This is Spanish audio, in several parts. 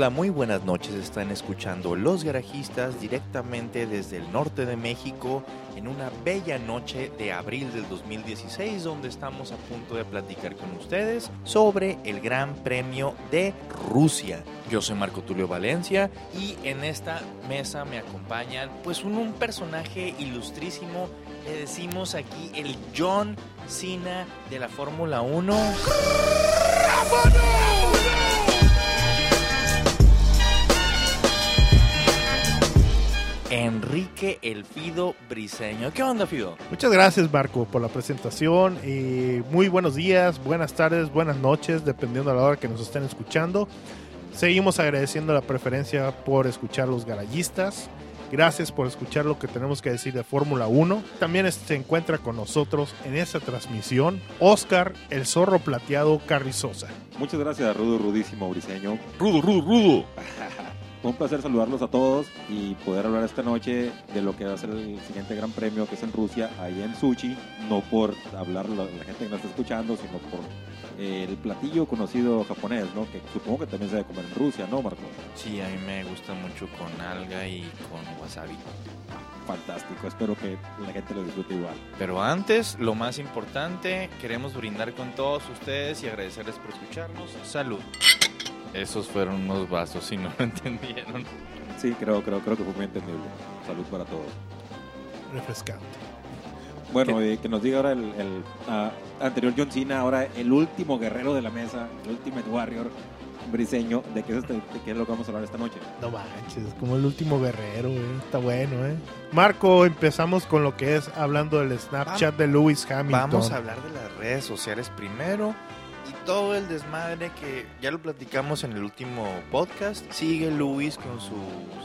Hola, muy buenas noches. Están escuchando Los Garajistas directamente desde el norte de México en una bella noche de abril del 2016 donde estamos a punto de platicar con ustedes sobre el Gran Premio de Rusia. Yo soy Marco Tulio Valencia y en esta mesa me acompañan pues un, personaje ilustrísimo, le decimos aquí el John Cena de la Fórmula 1. Enrique El Fido Briseño. ¿Qué onda, Fido? Muchas gracias, Marco, por la presentación. Y muy buenos días, buenas tardes, buenas noches, dependiendo de la hora que nos estén escuchando. Seguimos agradeciendo la preferencia por escuchar los garayistas. Gracias por escuchar lo que tenemos que decir de Fórmula 1. También se encuentra con nosotros en esta transmisión Oscar, el zorro plateado Carrizosa. Muchas gracias, Rudo, Rudísimo, Briseño. Rudo, rudo, rudo. Fue un placer saludarlos a todos y poder hablar esta noche de lo que va a ser el siguiente gran premio que es en Rusia, ahí en Sochi. No por hablar la, la gente que nos está escuchando, sino por eh, el platillo conocido japonés, ¿no? Que supongo que también se debe comer en Rusia, ¿no, Marco? Sí, a mí me gusta mucho con alga y con wasabi. Fantástico, espero que la gente lo disfrute igual. Pero antes, lo más importante, queremos brindar con todos ustedes y agradecerles por escucharnos. Salud. Esos fueron unos vasos, si no lo entendieron. Sí, creo, creo, creo que fue muy entendible. Salud para todos. Refrescante. Bueno, eh, que nos diga ahora el, el, ah, anterior John Cena, ahora el último guerrero de la mesa, el Ultimate Warrior briseño, ¿de qué, es este- de qué es lo que vamos a hablar esta noche? No manches, es como el último guerrero, eh. Está bueno, ¿eh? Marco, empezamos con lo que es hablando del Snapchat de Lewis Hamilton. Vamos a hablar de las redes sociales primero y todo el desmadre que ya lo platicamos en el último podcast. Sigue Luis con su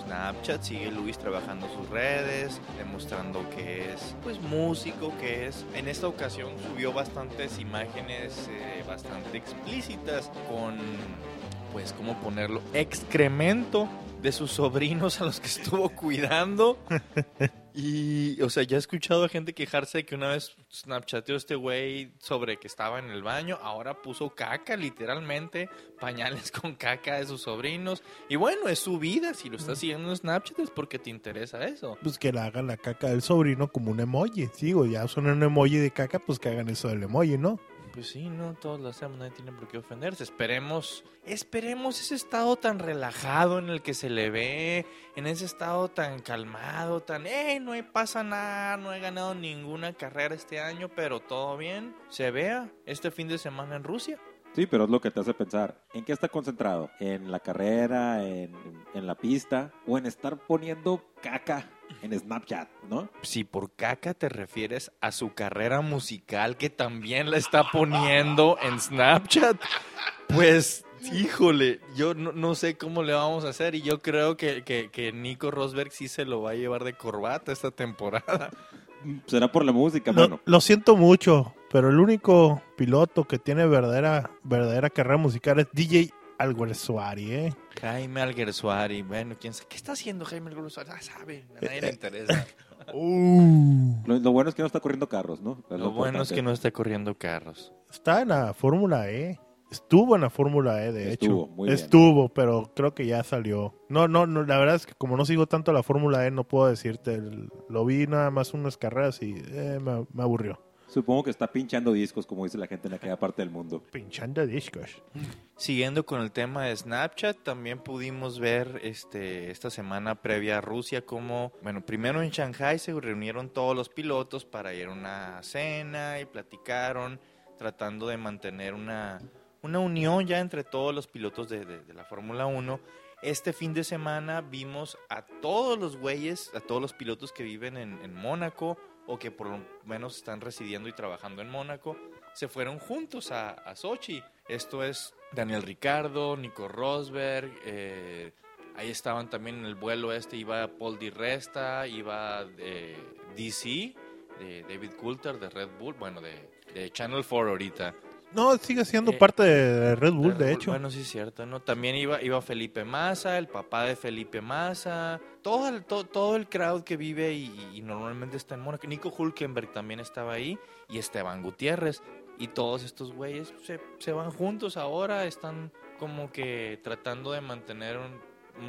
Snapchat, sigue Luis trabajando sus redes, demostrando que es pues músico, que es. En esta ocasión subió bastantes imágenes eh, bastante explícitas con pues cómo ponerlo excremento de sus sobrinos a los que estuvo cuidando. Y, o sea, ya he escuchado a gente quejarse de que una vez snapchateó este güey sobre que estaba en el baño, ahora puso caca, literalmente, pañales con caca de sus sobrinos. Y bueno, es su vida, si lo estás siguiendo en Snapchat es porque te interesa eso. Pues que le hagan la caca del sobrino como un emoji. Sigo, ya son un emoji de caca, pues que hagan eso del emoji, ¿no? Pues sí, no, todos lo hacemos, nadie tiene por qué ofenderse. Esperemos, esperemos ese estado tan relajado en el que se le ve, en ese estado tan calmado, tan, eh, no hay- pasa nada, no he ganado ninguna carrera este año, pero todo bien. Se vea este fin de semana en Rusia. Sí, pero es lo que te hace pensar. ¿En qué está concentrado? ¿En la carrera? ¿En, en la pista? ¿O en estar poniendo caca en Snapchat? ¿No? Si por caca te refieres a su carrera musical que también la está poniendo en Snapchat, pues híjole, yo no, no sé cómo le vamos a hacer y yo creo que, que, que Nico Rosberg sí se lo va a llevar de corbata esta temporada. Será por la música, Lo, mano. lo siento mucho, pero el único piloto que tiene verdadera, verdadera carrera musical es DJ Alguersuari, ¿eh? Jaime Alguersuari, bueno, quién sabe, ¿qué está haciendo Jaime Alguersuari? Ah, sabe, a nadie le interesa. Uh, Lo, lo bueno es que no está corriendo carros, ¿no? Es Lo bueno es que no está corriendo carros. está en la Fórmula E. Estuvo en la Fórmula E, de Estuvo, hecho. muy bien. Estuvo, pero creo que ya salió. No, no, no, la verdad es que como no sigo tanto la Fórmula E, no puedo decirte. El- Lo vi nada más unas carreras y eh, me, me aburrió. Supongo que está pinchando discos, como dice la gente en aquella parte del mundo. Pinchando discos. Siguiendo con el tema de Snapchat, también pudimos ver este, esta semana previa a Rusia como, bueno, primero en Shanghai se reunieron todos los pilotos para ir a una cena y platicaron, tratando de mantener una, una unión ya entre todos los pilotos de, de- de la Fórmula 1. Este fin de semana vimos a todos los güeyes, a todos los pilotos que viven en, en Mónaco o que por lo menos están residiendo y trabajando en Mónaco, se fueron juntos a, a Sochi. Esto es Daniel Ricardo, Nico Rosberg, eh, ahí estaban también en el vuelo este, iba Paul Di Resta, iba eh, DC, David Coulter, de Red Bull, bueno, de, de Channel 4 ahorita. No, sigue siendo Eh, parte de Red Bull, de Red hecho. Bueno, sí es cierto, ¿no? También iba, iba Felipe Massa, el papá de Felipe Massa, todo el, to- todo el crowd que vive y, y normalmente está en Mónaco. Nico Hulkenberg también estaba ahí y Esteban Gutiérrez. Y todos estos güeyes se, se van juntos ahora, están como que tratando de mantener un,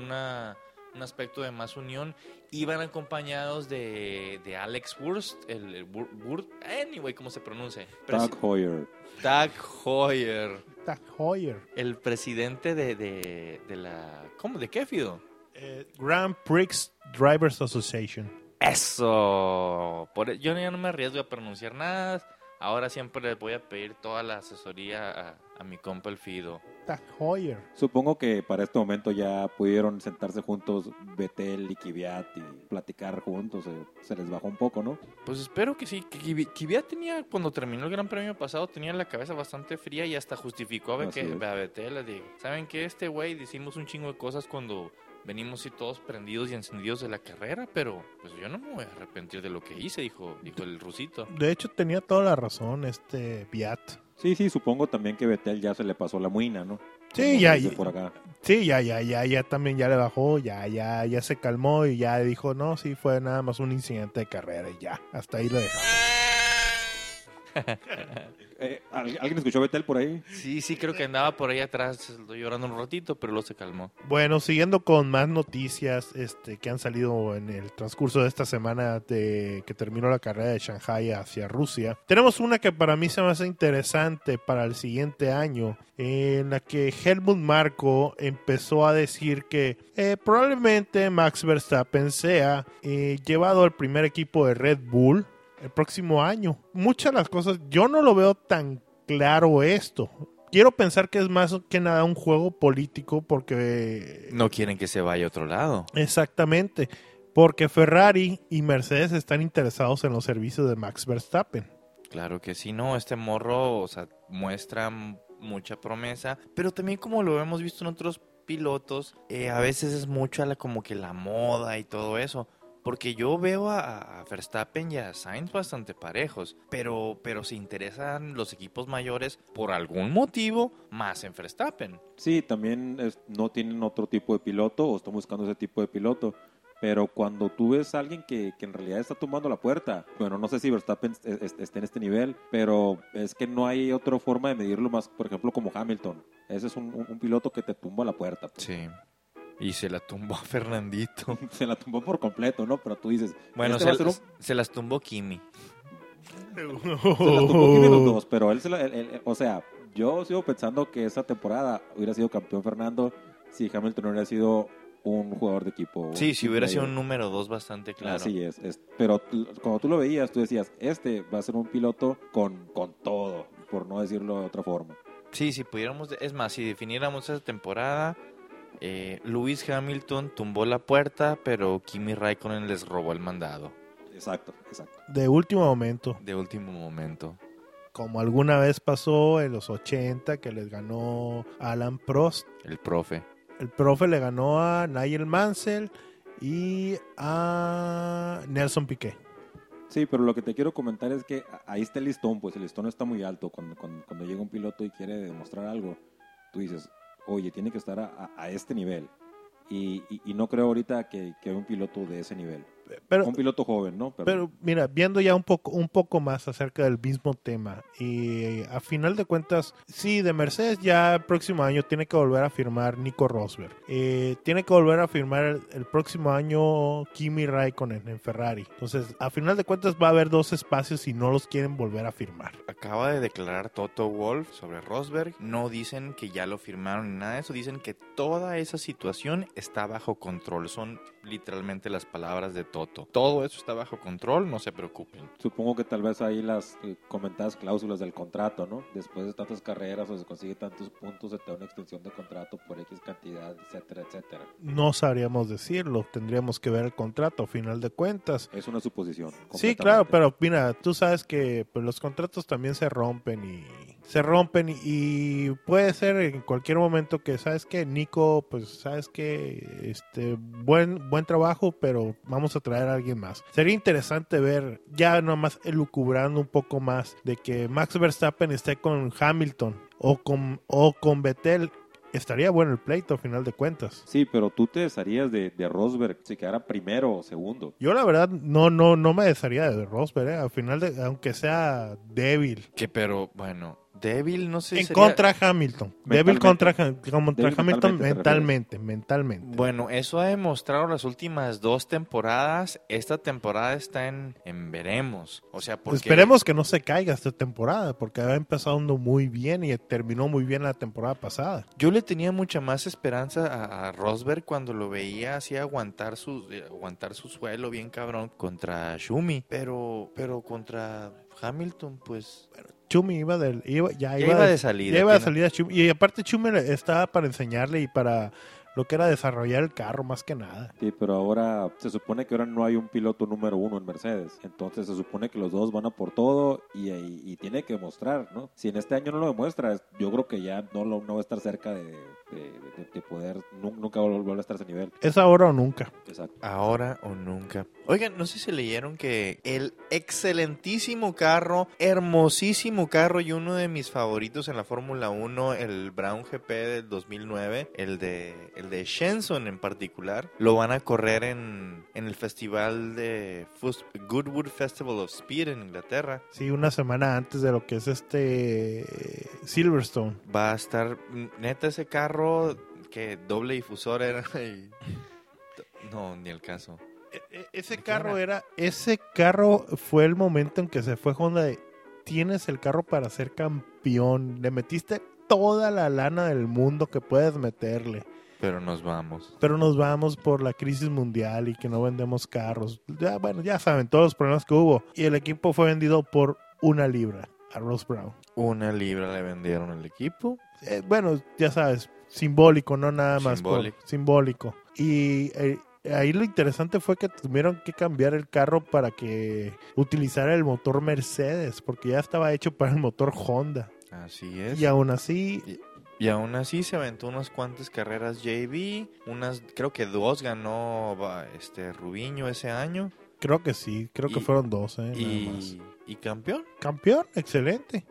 una, un aspecto de más unión. Iban acompañados de, de Alex Wurst, el, el Wur- Wur- anyway, ¿cómo se pronuncia? Doug Hoyer. Doug Hoyer, Tag Heuer. el presidente de, de, de la... ¿Cómo? ¿De qué, Fido? Eh, Grand Prix Drivers Association. Eso. Por, e- yo ya no me arriesgo a pronunciar nada. Ahora siempre les voy a pedir toda la asesoría a, a mi compa el Fido. Tag Heuer. Supongo que para este momento ya pudieron sentarse juntos Betel y Kvyat y platicar juntos. eh, Se les bajó un poco, ¿no? Pues espero que sí. Que Kivi- Kvyat tenía, cuando terminó el Gran Premio pasado, tenía la cabeza bastante fría y hasta justificó a, es. a Betel. Le digo, ¿saben qué? Este güey decimos un chingo de cosas cuando venimos y todos prendidos y encendidos de la carrera, pero pues yo no me voy a arrepentir de lo que hice, dijo, dijo el rusito. De hecho, tenía toda la razón este Viat. Sí, sí, supongo también que Betel ya se le pasó la muina, ¿no? Sí, ya, ya. por acá. Sí, ya, ya, ya, ya también ya le bajó, ya, ya, ya se calmó y ya dijo, no, sí, fue nada más un incidente de carrera y ya, hasta ahí lo dejamos. Eh, ¿al- ¿Alguien escuchó a Betel por ahí? Sí, sí, creo que andaba por ahí atrás llorando un ratito, pero luego se calmó. Bueno, siguiendo con más noticias este, que han salido en el transcurso de esta semana de que terminó la carrera de Shanghai hacia Rusia, tenemos una que para mí se me hace interesante para el siguiente año, en la que Helmut Marko empezó a decir que eh, probablemente Max Verstappen sea eh, llevado al primer equipo de Red Bull el próximo año. Muchas de las cosas, yo no lo veo tan claro esto. Quiero pensar que es más que nada un juego político porque... No quieren que se vaya a otro lado. Exactamente. Porque Ferrari y Mercedes están interesados en los servicios de Max Verstappen. Claro que sí, no, este morro, o sea, muestra mucha promesa, pero también como lo hemos visto en otros pilotos, eh, a veces es mucho a la, como que la moda y todo eso. Porque yo veo a, a Verstappen y a Sainz bastante parejos, pero, pero se interesan los equipos mayores por algún motivo más en Verstappen. Sí, también es- no tienen otro tipo de piloto o están buscando ese tipo de piloto. Pero cuando tú ves a alguien que, que en realidad está tumbando la puerta, bueno, no sé si Verstappen es- es- esté en este nivel, pero es que no hay otra forma de medirlo más, por ejemplo, como Hamilton. Ese es un, un- un piloto que te tumba la puerta. pues. Sí. Y se la tumbó a Fernandito. Se la tumbó por completo, ¿no? Pero tú dices, Bueno, este se, un- se las tumbó Kimi. se las tumbó Kimi los dos, pero él se la- él- él- o sea, yo sigo pensando que esa temporada hubiera sido campeón Fernando si Hamilton hubiera sido un jugador de equipo. Sí, si hubiera sido un número dos bastante claro. Así es, es- pero cuando tú lo veías, tú decías, este va a ser un piloto con, con todo, por no decirlo de otra forma. Sí, si pudiéramos, es más, si definiéramos esa temporada, eh, Lewis Hamilton tumbó la puerta, pero Kimi Raikkonen les robó el mandado Exacto, exacto. De último momento, de último momento. como alguna vez pasó en los 80 que les ganó Alan Prost. El profe. El profe le ganó a Nigel Mansell y a Nelson Piquet. Sí, pero lo que te quiero comentar es que ahí está el listón, pues el listón está muy alto. Cuando, cuando, cuando llega un piloto y quiere demostrar algo, tú dices, oye, tiene que estar a, este nivel. Y, y- y no creo ahorita que, que un piloto de ese nivel. Pero, un piloto joven, ¿no? pero mira, viendo ya un poco, un poco más acerca del mismo tema, y a final de cuentas, sí, de Mercedes ya el próximo año tiene que volver a firmar Nico Rosberg. Eh, tiene que volver a firmar el, el próximo año Kimi Raikkonen en Ferrari. Entonces, a final de cuentas va a haber dos espacios y no los quieren volver a firmar. Acaba de declarar Toto Wolf sobre Rosberg. No dicen que ya lo firmaron ni nada de eso. Dicen que toda esa situación está bajo control. Son literalmente las palabras de Toto. Todo eso está bajo control, no se preocupen. Supongo que tal vez ahí las eh, comentadas cláusulas del contrato, ¿no? Después de tantas carreras o se consigue tantos puntos, se te da una extensión de contrato por X cantidad, etcétera, etcétera. No sabríamos decirlo, tendríamos que ver el contrato a final de cuentas. Es una suposición. Sí, claro, pero mira, tú sabes que pues, los contratos también se rompen y se rompen y, puede ser en cualquier momento que sabes que Nico, pues sabes que este buen buen trabajo, pero vamos a traer a alguien más. Sería interesante ver ya nomás elucubrando un poco más de que Max Verstappen esté con Hamilton o con o con Vettel. Estaría bueno el pleito a final de cuentas. Sí, pero tú te desharías de, de Rosberg si quedara primero o segundo. Yo la verdad no no no me desharía de Rosberg, ¿eh? al final de, aunque sea débil. Que pero, bueno, Débil, no sé. En sería- contra Hamilton. Débil contra, contra Débil Hamilton mentalmente, ¿te mentalmente, mentalmente. Bueno, eso ha demostrado las últimas dos temporadas. Esta temporada está en, en veremos. O sea, porque... Esperemos que no se caiga esta temporada, porque ha empezado muy bien y terminó muy bien la temporada pasada. Yo le tenía mucha más esperanza a, a Rosberg cuando lo veía así aguantar su, eh, aguantar su suelo bien cabrón contra Shumi. Pero, pero contra Hamilton, pues... Chumi iba del, iba, ya, Ya iba, iba de, de salida. ya iba de salida Chumi. Y aparte Chumi estaba para enseñarle y para lo que era desarrollar el carro más que nada. Sí, pero ahora se supone que ahora no hay un piloto número uno en Mercedes. Entonces se supone que los dos van a por todo y, y- y tiene que mostrar, ¿no? Si en este año no lo demuestra, yo creo que ya no, lo, no va a estar cerca de, de- de- de poder, nu- nunca va a volver a estar a ese nivel. Es ahora o nunca. Exacto. Ahora o nunca. Oigan, no sé si leyeron que el excelentísimo carro, hermosísimo carro y uno de mis favoritos en la Fórmula 1, el Brown GP del 2009, el de, el de Shenson en particular, lo van a correr en, en el festival de Fus- Goodwood Festival of Speed en Inglaterra. Sí, una semana antes de lo que es este Silverstone. Va a estar, neta, ese carro que doble difusor era... y- no, ni el caso. E- e- Ese ¿De qué carro era? era, ese carro fue el momento en que se fue Honda de tienes el carro para ser campeón, le metiste toda la lana del mundo que puedes meterle, Pero nos vamos. pero nos vamos por la crisis mundial y que no vendemos carros. Ya bueno, ya saben todos los problemas que hubo y el equipo fue vendido por una libra a Ross Brown. Una libra le vendieron al equipo. Eh, bueno, ya sabes, simbólico, no nada más por- simbólico. Y eh, ahí lo interesante fue que tuvieron que cambiar el carro para que utilizara el motor Mercedes, porque ya estaba hecho para el motor Honda. Así es. Y aún así, Y aún así se aventó unas cuantas carreras JB, unas, creo que dos ganó este Rubiño ese año creo que sí, creo que fueron dos, eh, nada más. y, y campeón. Campeón, excelente.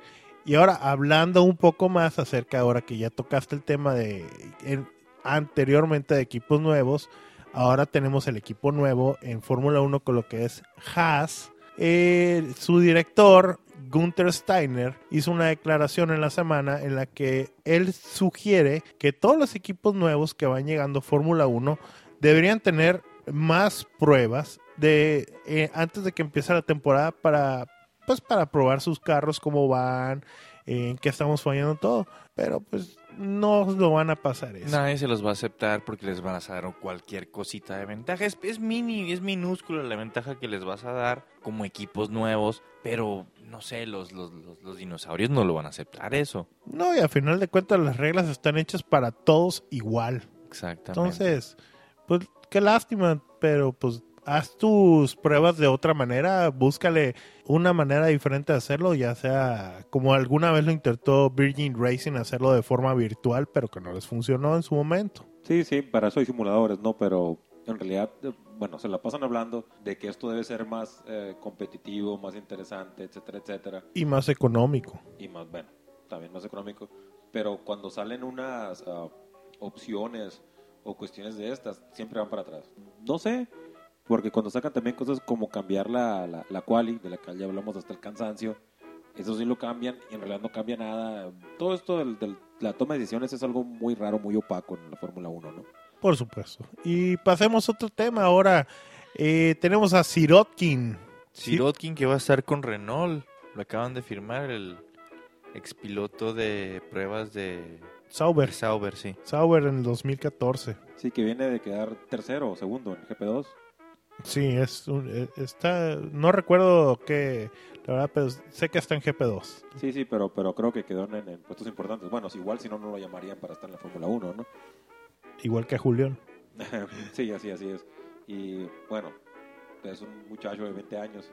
Y ahora hablando un poco más acerca, ahora que ya tocaste el tema de en- anteriormente de equipos nuevos, ahora tenemos el equipo nuevo en Fórmula 1 con lo que es Haas. Eh, su director, Gunther Steiner, hizo una declaración en la semana en la que él sugiere que todos los equipos nuevos que van llegando a Fórmula 1 deberían tener más pruebas de eh, antes de que empiece la temporada para pues para probar sus carros cómo van en qué estamos fallando todo pero pues no lo van a pasar eso Nadie se los va a aceptar porque les van a dar cualquier cosita de ventaja. Es, es mini, es minúscula la ventaja que les vas a dar como equipos nuevos, pero no sé, los, los, los, los dinosaurios no lo van a aceptar eso. no y a final de cuentas las reglas están hechas para todos igual Exactamente. entonces pues qué lástima pero pues haz tus pruebas de otra manera búscale una manera diferente de hacerlo ya sea como alguna vez lo intentó Virgin Racing hacerlo de forma virtual pero que no les funcionó en su momento Sí, sí, para eso hay simuladores, ¿no? Pero en realidad, bueno, se la pasan hablando de que esto debe ser más eh, competitivo, más interesante, etcétera, etcétera. y más económico Y más, bueno, también más económico. Pero cuando salen unas ah, opciones o cuestiones de estas, siempre van para atrás. No sé, porque cuando sacan también cosas como cambiar la, la, la quali, de la que ya hablamos hasta el cansancio, eso sí lo cambian y en realidad no cambia nada. Todo esto de la toma de decisiones es algo muy raro, muy opaco en la Fórmula 1, ¿no? Por supuesto. Y pasemos a otro tema ahora. Eh, tenemos a Sirotkin. Sirotkin que va a estar con Renault. Lo acaban de firmar el expiloto de pruebas de Sauber. Sauber, sí. Sauber en el 2014. Sí, que viene de quedar tercero o segundo en GP2. Sí, es un- eh, está. No recuerdo qué. La verdad, pero sé que está en GP2. Sí, sí, pero, pero creo que quedó en, en puestos importantes. Bueno, igual si no, no lo llamarían para estar en la Fórmula 1, ¿no? Igual que a Julián. sí, así, así es. Y bueno, es un muchacho de 20 años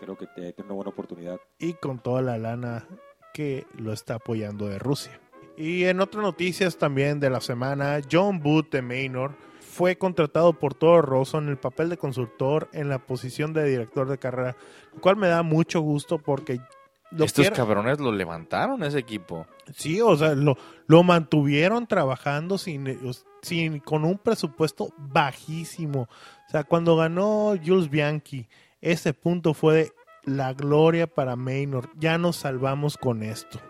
y creo que te- tiene una buena oportunidad. Y con toda la lana que lo está apoyando de Rusia. Y en otras noticias también de la semana, John Booth de Maynor fue contratado por Toro Rosso en el papel de consultor en la posición de director de carrera, lo cual me da mucho gusto porque lo Estos cabrones lo levantaron ese equipo. Sí, o sea, lo, lo mantuvieron trabajando sin, eh, sin, con un presupuesto bajísimo. O sea, cuando ganó Jules Bianchi, ese punto fue de la gloria para Maynor. Ya nos salvamos con esto.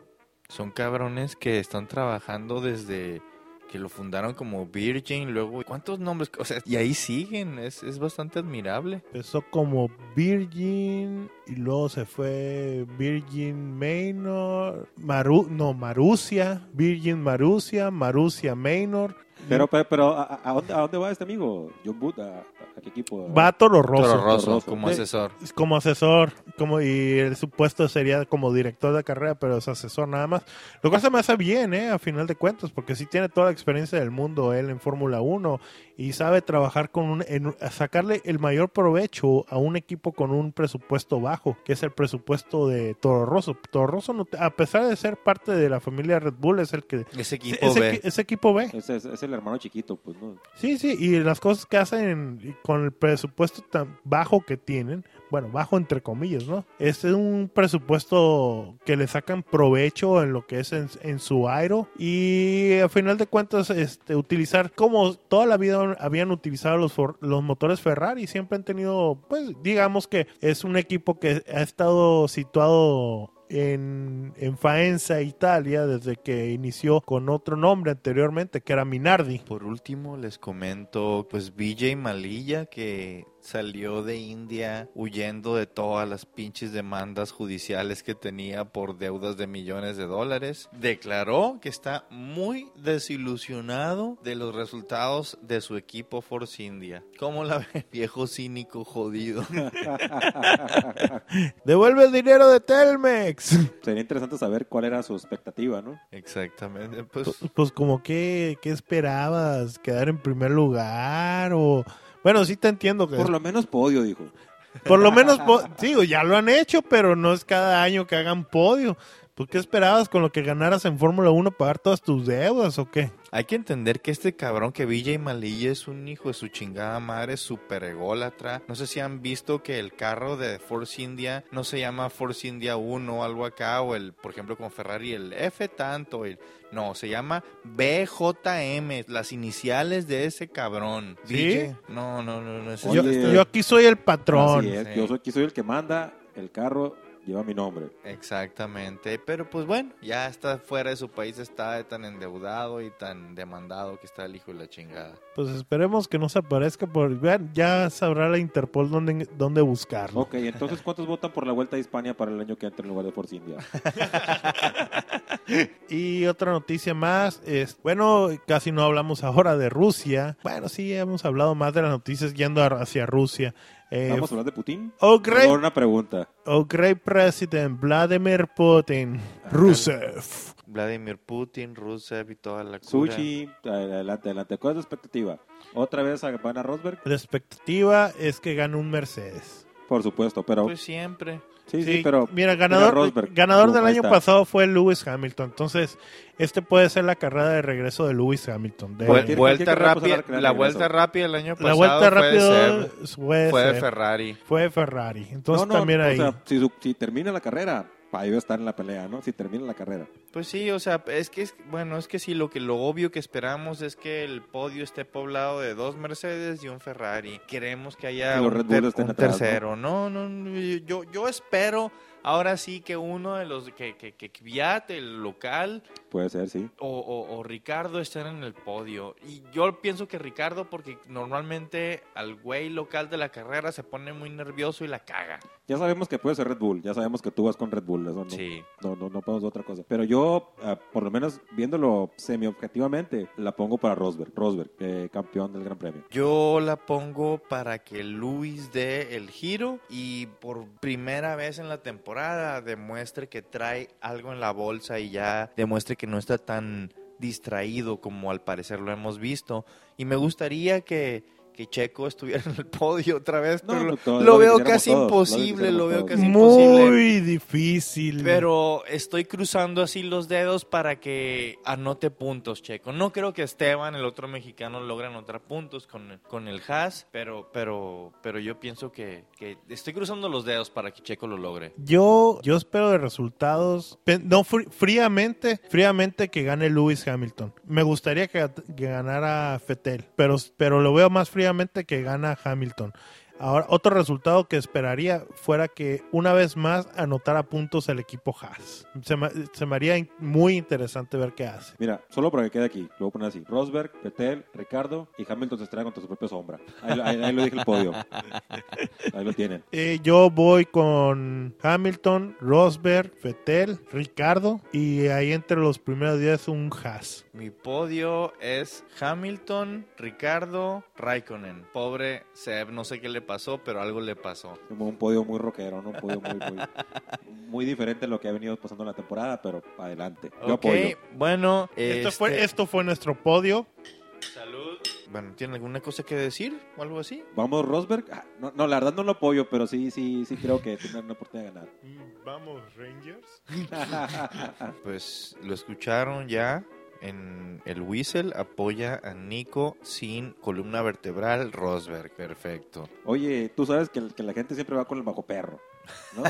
Son cabrones que están trabajando desde que lo fundaron como Virgin, luego, ¿cuántos nombres? O sea, y ahí siguen, es, es bastante admirable. Empezó como Virgin y luego se fue Virgin Manor, Maru, no, Marusia, Virgin Marusia, Marusia Manor. Pero, pero, pero ¿a, a dónde, ¿a dónde va este amigo? John Boot, ¿a, a qué equipo? Va a Toro Rosso. Toro Rosso, como asesor. como asesor, como y el supuesto sería como director de carrera, pero es asesor nada más. Lo cual se me hace bien, eh, a final de cuentas, porque sí tiene toda la experiencia del mundo él en Fórmula 1 y sabe trabajar con un en- sacarle el mayor provecho a un equipo con un presupuesto bajo, que es el presupuesto de Toro Rosso. Toro Rosso no te- a pesar de ser parte de la familia Red Bull es el que Ese equipo ese, B. ese equipo B. Es, es- es el hermano chiquito, pues, ¿no? Sí, sí, y las cosas que hacen con el presupuesto tan bajo que tienen, bueno, bajo entre comillas, ¿no? Es un presupuesto que le sacan provecho en lo que es en, su aero y a final de cuentas este, utilizar como toda la vida habían utilizado los, los motores Ferrari, siempre han tenido, pues digamos que es un equipo que ha estado situado en, en Faenza, Italia, desde que inició con otro nombre anteriormente, que era Minardi. Por último, les comento, pues BJ Malilla, que salió de India huyendo de todas las pinches demandas judiciales que tenía por deudas de millones de dólares, declaró que está muy desilusionado de los resultados de su equipo Force India. ¿Cómo la ve, viejo cínico jodido? Devuelve el dinero de Telmex. Sería interesante saber cuál era su expectativa, ¿no? Exactamente, pues Pues como que, ¿qué esperabas? ¿Quedar en primer lugar? O bueno, sí te entiendo que Por lo menos podio, dijo. por lo menos, digo, ya lo han hecho, pero no es cada año que hagan podio. Pues ¿qué esperabas con lo que ganaras en Fórmula 1 pagar todas tus deudas o qué? Hay que entender que este cabrón que BJ Malilla es un hijo de su chingada madre, súper ególatra. No sé si han visto que el carro de Force India no se llama Force India 1 o algo acá, o el, por ejemplo, con Ferrari, el F tanto. el- no, se llama BJM, las iniciales de ese cabrón. ¿Sí? No, no, no, no. Yo, yo aquí soy el patrón. Así es, Sí. yo soy, aquí soy el que manda, el carro lleva mi nombre. Exactamente, pero pues bueno, ya está fuera de su país, está tan endeudado y tan demandado que está el hijo de la chingada. Pues esperemos que no se aparezca. Por, vean, ya sabrá la Interpol dónde, dónde buscarlo. Ok, entonces, ¿cuántos votan por la Vuelta a Hispania para el año que entra en lugar de Force India? Y otra noticia más, es, bueno, casi no hablamos ahora de Rusia. Bueno, sí, hemos hablado más de las noticias yendo a- hacia Rusia. Eh, ¿Vamos a hablar de Putin? oh, great, una pregunta. oh, great president Vladimir Putin, Rusev. Vladimir Putin, Rusev y toda la cura. Sushi, adelante, adelante. ¿Cuál es la expectativa? ¿Otra vez a van a Rosberg? La expectativa es que gane un Mercedes. Por supuesto, pero... Pues siempre. Sí, sí, Sí, pero... mira, ganador, Rosberg. ganador del año está. pasado fue Lewis Hamilton. Entonces, este puede ser la carrera de regreso de Lewis Hamilton. De- Vuel- vuelta rápida, la vuelta rápida el año pasado la vuelta fue rápido de Seb, fue, fue de Seb, Ferrari. fue Ferrari. Entonces no, no, también o ahí. sea, si, si termina la carrera, ahí va a estar en la pelea, ¿no? Si termina la carrera. Pues sí, o sea, es que es, bueno, es que sí, lo que lo obvio que esperamos es que el podio esté poblado de dos Mercedes y un Ferrari. Queremos que haya Que un, ter- un atrás, tercero. ¿no? No, no, yo, yo espero ahora sí que uno de los que que, que Kvyat, el local, Puede ser, sí. o, o- o Ricardo estén en el podio. Y yo pienso que Ricardo, porque normalmente al güey local de la carrera se pone muy nervioso y la caga. Ya sabemos que puede ser Red Bull, ya sabemos que tú vas con Red Bull, eso no, Sí. no, no, no podemos otra cosa. Pero yo, ah, por lo menos viéndolo semi-objetivamente, la pongo para Rosberg, Rosberg, eh, campeón del Gran Premio. Yo la pongo para que Luis dé el giro y por primera vez en la temporada demuestre que trae algo en la bolsa y ya demuestre que no está tan distraído como al parecer lo hemos visto. Y me gustaría que, que Checo estuviera en el podio otra vez, No, pero no, lo, todo- lo lo veo casi todos, imposible, lo veo todos. casi imposible. Muy difícil. Pero estoy cruzando así los dedos para que anote puntos, Checo. No creo que Esteban, el otro mexicano, logre anotar puntos con, con el Haas, pero, pero, pero yo pienso que, que estoy cruzando los dedos para que Checo lo logre. Yo, yo espero de resultados. No, frí- fríamente, fríamente que gane Lewis Hamilton. Me gustaría que, que ganara Fettel, pero, pero lo veo más fríamente que gana Hamilton. Ahora, otro resultado que esperaría fuera que una vez más anotara puntos el equipo Haas. Se me, se me haría muy interesante ver qué hace. Mira, solo para que quede aquí, lo voy a poner así. Rosberg, Vettel, Ricardo y Hamilton se estrellan contra su propia sombra. Ahí, lo- ahí- ahí lo dije el podio. Ahí lo tienen. Eh, yo voy con Hamilton, Rosberg, Vettel, Ricardo y ahí entre los primeros 10 un Haas. Mi podio es Hamilton, Ricardo, Raikkonen. Pobre Seb, no sé qué le pasó, pero algo le pasó. Un podio muy rockero, ¿no? Un podio muy, muy, muy diferente a lo que ha venido pasando en la temporada, pero adelante. Yo Ok, apoyo. bueno. Esto, fue, este, esto fue nuestro podio. Salud. Bueno, ¿tienen alguna cosa que decir o algo así? Vamos, Rosberg. Ah, no, no, la verdad no lo apoyo, pero sí, sí, sí creo que tiene una oportunidad de ganar. Vamos, Rangers. Pues lo escucharon ya en el Whistle. Apoya a Nico sin columna vertebral Rosberg. Perfecto. Toye, tú sabes que, que la gente siempre va con el bajo perro, ¿no?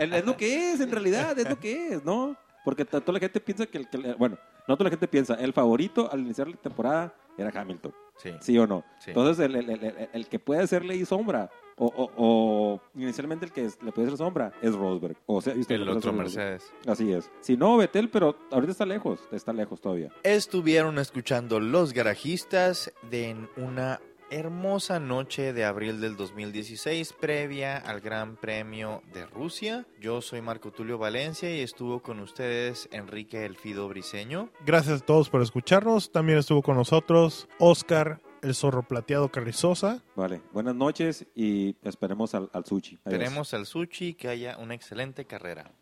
Es lo que es, en realidad, es lo que es, ¿no? Porque toda la gente piensa que, el, que el- bueno, no toda la gente piensa, el favorito al iniciar la temporada era Hamilton, Sí. ¿sí o no? Sí. Entonces, el, el- el- el- el que puede hacerle ahí sombra, o, o- o inicialmente el que es- le puede hacer sombra, es Rosberg. O sea. El otro es Mercedes. Así es. Si no, Betel, pero ahorita está lejos, está lejos todavía. Estuvieron escuchando Los Garajistas de en una hermosa noche de abril del 2016 previa al Gran Premio de Rusia. Yo soy Marco Tulio Valencia y estuvo con ustedes Enrique Elfido Briseño. Gracias a todos por escucharnos. También estuvo con nosotros Oscar, el zorro plateado Carrizosa. Vale, buenas noches y esperemos al, al sushi. Adiós. Esperemos al Sushi que haya una excelente carrera.